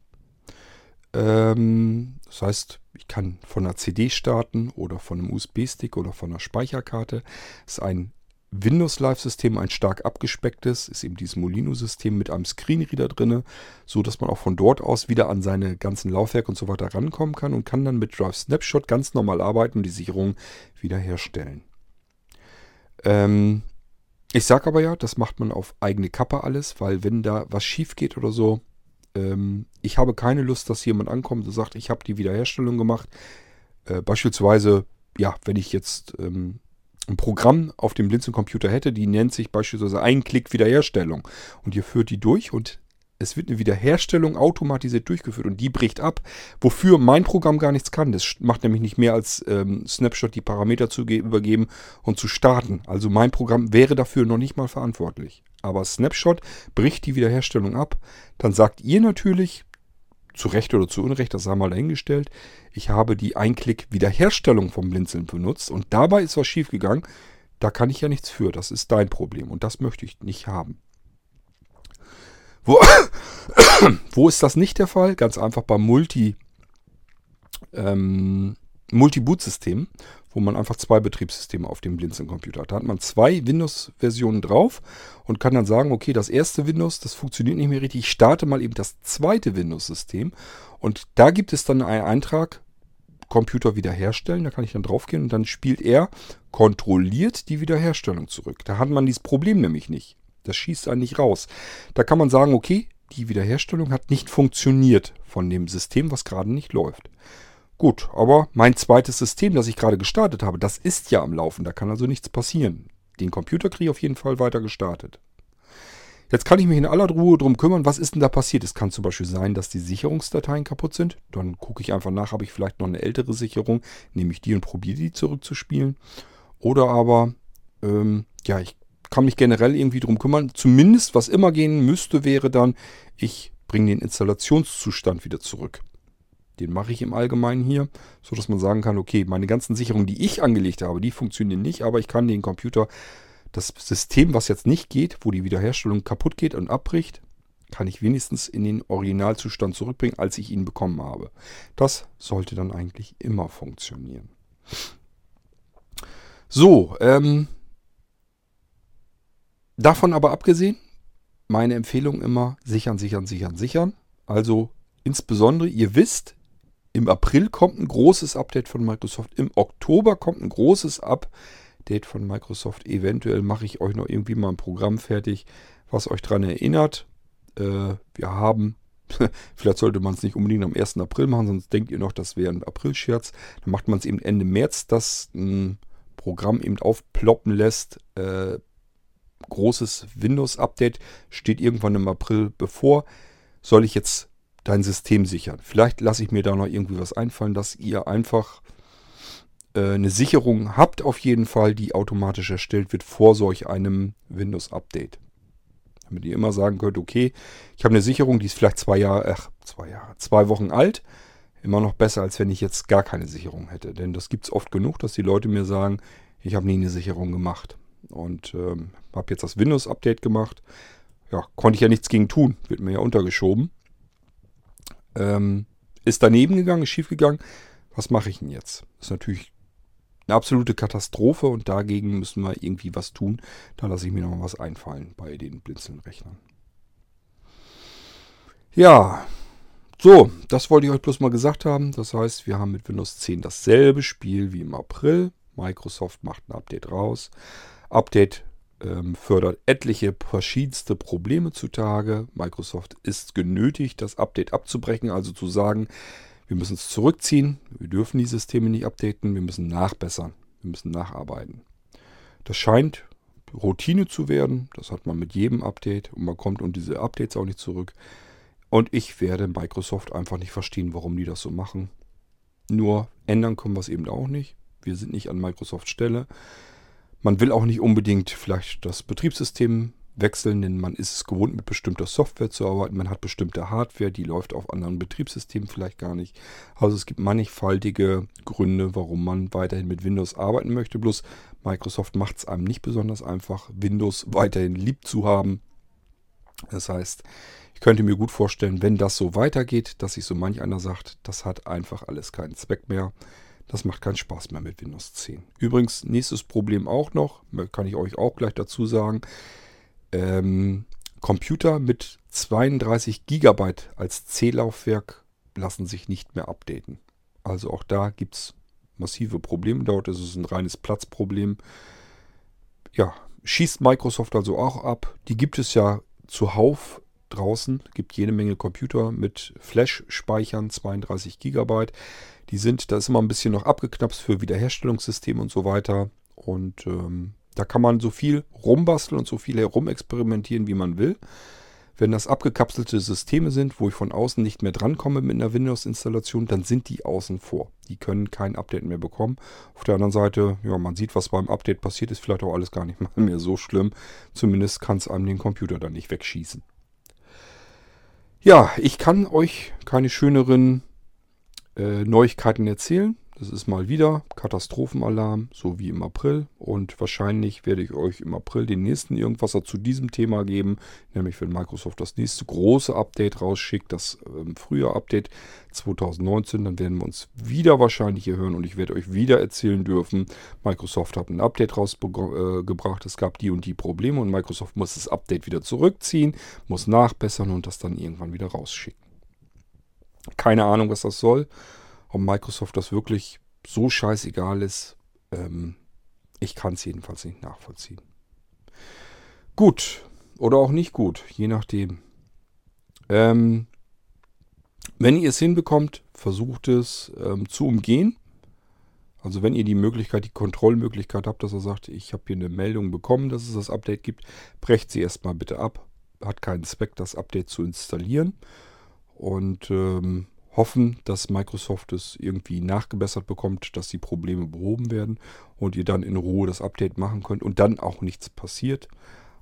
Ähm, das heißt, ich kann von einer CD starten oder von einem USB-Stick oder von einer Speicherkarte. Das ist ein Windows Live-System, ein stark abgespecktes, ist eben dieses Molino-System mit einem Screenreader drin, so dass man auch von dort aus wieder an seine ganzen Laufwerke und so weiter rankommen kann und kann dann mit Drive Snapshot ganz normal arbeiten und die Sicherung wiederherstellen. Ähm, ich sage aber ja, das macht man auf eigene Kappe alles, weil wenn da was schief geht oder so, ähm, ich habe keine Lust, dass jemand ankommt und sagt, ich habe die Wiederherstellung gemacht. Äh, beispielsweise, ja, wenn ich jetzt ähm, ein Programm auf dem Blinzeln-Computer hätte, die nennt sich beispielsweise Ein-Klick-Wiederherstellung. Und ihr führt die durch und es wird eine Wiederherstellung automatisiert durchgeführt und die bricht ab, wofür mein Programm gar nichts kann. Das macht nämlich nicht mehr als ähm, Snapshot die Parameter zu übergeben und zu starten. Also mein Programm wäre dafür noch nicht mal verantwortlich. Aber Snapshot bricht die Wiederherstellung ab. Dann sagt ihr natürlich, zu Recht oder zu Unrecht, das sei mal dahingestellt, ich habe die Einklick-Wiederherstellung vom Blinzeln benutzt und dabei ist was schiefgegangen. Da kann ich ja nichts für. Das ist dein Problem und das möchte ich nicht haben. Wo, wo ist das nicht der Fall? Ganz einfach beim Multi, ähm, Multi-Boot-System, wo man einfach zwei Betriebssysteme auf dem Blinzeln-Computer hat. Da hat man zwei Windows-Versionen drauf und kann dann sagen, okay, das erste Windows, das funktioniert nicht mehr richtig. Ich starte mal eben das zweite Windows-System. Und da gibt es dann einen Eintrag, Computer wiederherstellen. Da kann ich dann draufgehen und dann spielt er kontrolliert die Wiederherstellung zurück. Da hat man dieses Problem nämlich nicht. Das schießt einen nicht raus. Da kann man sagen, okay, die Wiederherstellung hat nicht funktioniert von dem System, was gerade nicht läuft. Gut, aber mein zweites System, das ich gerade gestartet habe, das ist ja am Laufen. Da kann also nichts passieren. Den Computer kriege ich auf jeden Fall weiter gestartet. Jetzt kann ich mich in aller Ruhe darum kümmern, was ist denn da passiert. Es kann zum Beispiel sein, dass die Sicherungsdateien kaputt sind. Dann gucke ich einfach nach, habe ich vielleicht noch eine ältere Sicherung, nehme ich die und probiere die zurückzuspielen. Oder aber, ähm, ja, ich kann mich generell irgendwie darum kümmern. Zumindest, was immer gehen müsste, wäre dann, ich bringe den Installationszustand wieder zurück. Den mache ich im Allgemeinen hier, so dass man sagen kann, okay, meine ganzen Sicherungen, die ich angelegt habe, die funktionieren nicht, aber ich kann den Computer, das System, was jetzt nicht geht, wo die Wiederherstellung kaputt geht und abbricht, kann ich wenigstens in den Originalzustand zurückbringen, als ich ihn bekommen habe. Das sollte dann eigentlich immer funktionieren. So, ähm, Davon aber abgesehen, meine Empfehlung immer sichern, sichern, sichern, sichern. Also insbesondere, ihr wisst, im April kommt ein großes Update von Microsoft. Im Oktober kommt ein großes Update von Microsoft. Eventuell mache ich euch noch irgendwie mal ein Programm fertig, was euch daran erinnert. Äh, wir haben, vielleicht sollte man es nicht unbedingt am 1. April machen, sonst denkt ihr noch, das wäre ein April-Scherz. Dann macht man es eben Ende März, das ein Programm eben aufploppen lässt. Äh, großes Windows-Update steht irgendwann im April bevor. Soll ich jetzt dein System sichern? Vielleicht lasse ich mir da noch irgendwie was einfallen, dass ihr einfach äh, eine Sicherung habt, auf jeden Fall, die automatisch erstellt wird vor solch einem Windows-Update. Damit ihr immer sagen könnt, okay, ich habe eine Sicherung, die ist vielleicht zwei Jahre, ach, zwei Jahre, zwei Wochen alt. Immer noch besser, als wenn ich jetzt gar keine Sicherung hätte. Denn das gibt es oft genug, dass die Leute mir sagen, ich habe nie eine Sicherung gemacht. Und ähm, habe jetzt das Windows-Update gemacht. Ja, konnte ich ja nichts gegen tun. Wird mir ja untergeschoben. Ähm, ist daneben gegangen, ist schief gegangen. Was mache ich denn jetzt? ist natürlich eine absolute Katastrophe und dagegen müssen wir irgendwie was tun. Da lasse ich mir noch mal was einfallen bei den Blinzeln-Rechnern. Ja, so, das wollte ich euch bloß mal gesagt haben. Das heißt, wir haben mit Windows 10 dasselbe Spiel wie im April Microsoft macht ein Update raus. Update ähm, fördert etliche verschiedenste Probleme zutage. Microsoft ist genötigt, das Update abzubrechen, also zu sagen, wir müssen es zurückziehen, wir dürfen die Systeme nicht updaten, wir müssen nachbessern, wir müssen nacharbeiten. Das scheint Routine zu werden, das hat man mit jedem Update und man kommt um diese Updates auch nicht zurück. Und ich werde Microsoft einfach nicht verstehen, warum die das so machen. Nur ändern können wir es eben auch nicht. Wir sind nicht an Microsoft Stelle. Man will auch nicht unbedingt vielleicht das Betriebssystem wechseln, denn man ist es gewohnt, mit bestimmter Software zu arbeiten. Man hat bestimmte Hardware, die läuft auf anderen Betriebssystemen vielleicht gar nicht. Also es gibt mannigfaltige Gründe, warum man weiterhin mit Windows arbeiten möchte. Bloß Microsoft macht es einem nicht besonders einfach, Windows weiterhin lieb zu haben. Das heißt, ich könnte mir gut vorstellen, wenn das so weitergeht, dass sich so manch einer sagt, das hat einfach alles keinen Zweck mehr. Das macht keinen Spaß mehr mit Windows 10. Übrigens, nächstes Problem auch noch, kann ich euch auch gleich dazu sagen. Ähm, Computer mit 32 GB als C-Laufwerk lassen sich nicht mehr updaten. Also auch da gibt es massive Probleme. Dort ist es ein reines Platzproblem. Ja, schießt Microsoft also auch ab. Die gibt es ja zuhauf draußen. Gibt jede Menge Computer mit Flash-Speichern, 32 GB. Die sind, da ist immer ein bisschen noch abgeknapst für Wiederherstellungssysteme und so weiter. Und ähm, da kann man so viel rumbasteln und so viel herumexperimentieren, wie man will. Wenn das abgekapselte Systeme sind, wo ich von außen nicht mehr drankomme mit einer Windows-Installation, dann sind die außen vor. Die können kein Update mehr bekommen. Auf der anderen Seite, ja, man sieht, was beim Update passiert, ist vielleicht auch alles gar nicht mal mehr so schlimm. Zumindest kann es einem den Computer dann nicht wegschießen. Ja, ich kann euch keine schöneren äh, Neuigkeiten erzählen. Das ist mal wieder Katastrophenalarm, so wie im April. Und wahrscheinlich werde ich euch im April den nächsten irgendwas zu diesem Thema geben. Nämlich wenn Microsoft das nächste große Update rausschickt, das ähm, frühe Update 2019. Dann werden wir uns wieder wahrscheinlich hier hören und ich werde euch wieder erzählen dürfen, Microsoft hat ein Update rausgebracht. Es gab die und die Probleme und Microsoft muss das Update wieder zurückziehen, muss nachbessern und das dann irgendwann wieder rausschicken. Keine Ahnung, was das soll. Ob Microsoft das wirklich so scheißegal ist, ähm, ich kann es jedenfalls nicht nachvollziehen. Gut oder auch nicht gut, je nachdem. Ähm, wenn ihr es hinbekommt, versucht es ähm, zu umgehen. Also wenn ihr die Möglichkeit, die Kontrollmöglichkeit habt, dass er sagt, ich habe hier eine Meldung bekommen, dass es das Update gibt, brecht sie erstmal bitte ab. Hat keinen Zweck, das Update zu installieren. Und ähm, hoffen, dass Microsoft es irgendwie nachgebessert bekommt, dass die Probleme behoben werden und ihr dann in Ruhe das Update machen könnt und dann auch nichts passiert.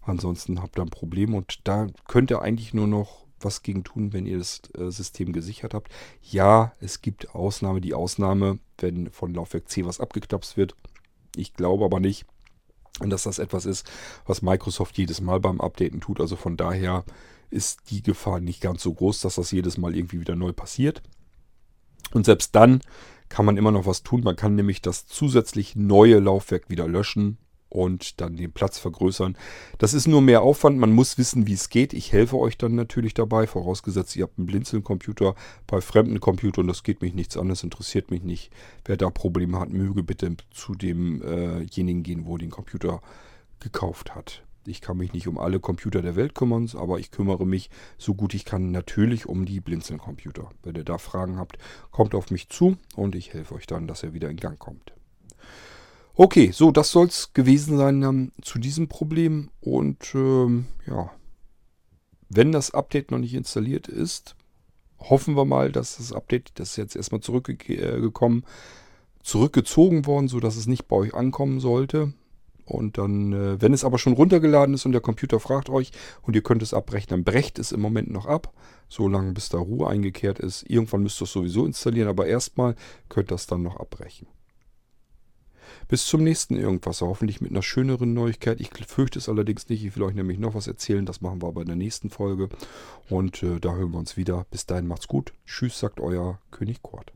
Ansonsten habt ihr ein Problem und da könnt ihr eigentlich nur noch was gegen tun, wenn ihr das äh, System gesichert habt. Ja, es gibt Ausnahme, die Ausnahme, wenn von Laufwerk C was abgeknapst wird. Ich glaube aber nicht, dass das etwas ist, was Microsoft jedes Mal beim Updaten tut. Also von daher ist die Gefahr nicht ganz so groß, dass das jedes Mal irgendwie wieder neu passiert. Und selbst dann kann man immer noch was tun. Man kann nämlich das zusätzlich neue Laufwerk wieder löschen und dann den Platz vergrößern. Das ist nur mehr Aufwand. Man muss wissen, wie es geht. Ich helfe euch dann natürlich dabei, vorausgesetzt, ihr habt einen Blinzeln-Computer bei fremden Computern. Das geht mich nichts an, das interessiert mich nicht. Wer da Probleme hat, möge bitte zu demjenigen äh gehen, wo den Computer gekauft hat. Ich kann mich nicht um alle Computer der Welt kümmern, aber ich kümmere mich so gut ich kann natürlich um die Blinzeln-Computer. Wenn ihr da Fragen habt, kommt auf mich zu und ich helfe euch dann, dass er wieder in Gang kommt. Okay, so, das soll es gewesen sein ähm, zu diesem Problem. Und ähm, ja, wenn das Update noch nicht installiert ist, hoffen wir mal, dass das Update, das ist jetzt erstmal zurückgekommen, zurückgezogen worden, sodass es nicht bei euch ankommen sollte. Und dann, äh, wenn es aber schon runtergeladen ist und der Computer fragt euch und ihr könnt es abbrechen, dann brecht es im Moment noch ab, so lange bis da Ruhe eingekehrt ist. Irgendwann müsst ihr es sowieso installieren, aber erstmal könnt ihr es dann noch abbrechen. Bis zum nächsten Irgendwas, hoffentlich mit einer schöneren Neuigkeit. Ich fürchte es allerdings nicht. Ich will euch nämlich noch was erzählen. Das machen wir aber in der nächsten Folge. Und äh, da hören wir uns wieder. Bis dahin macht's gut. Tschüss, sagt euer König Kort.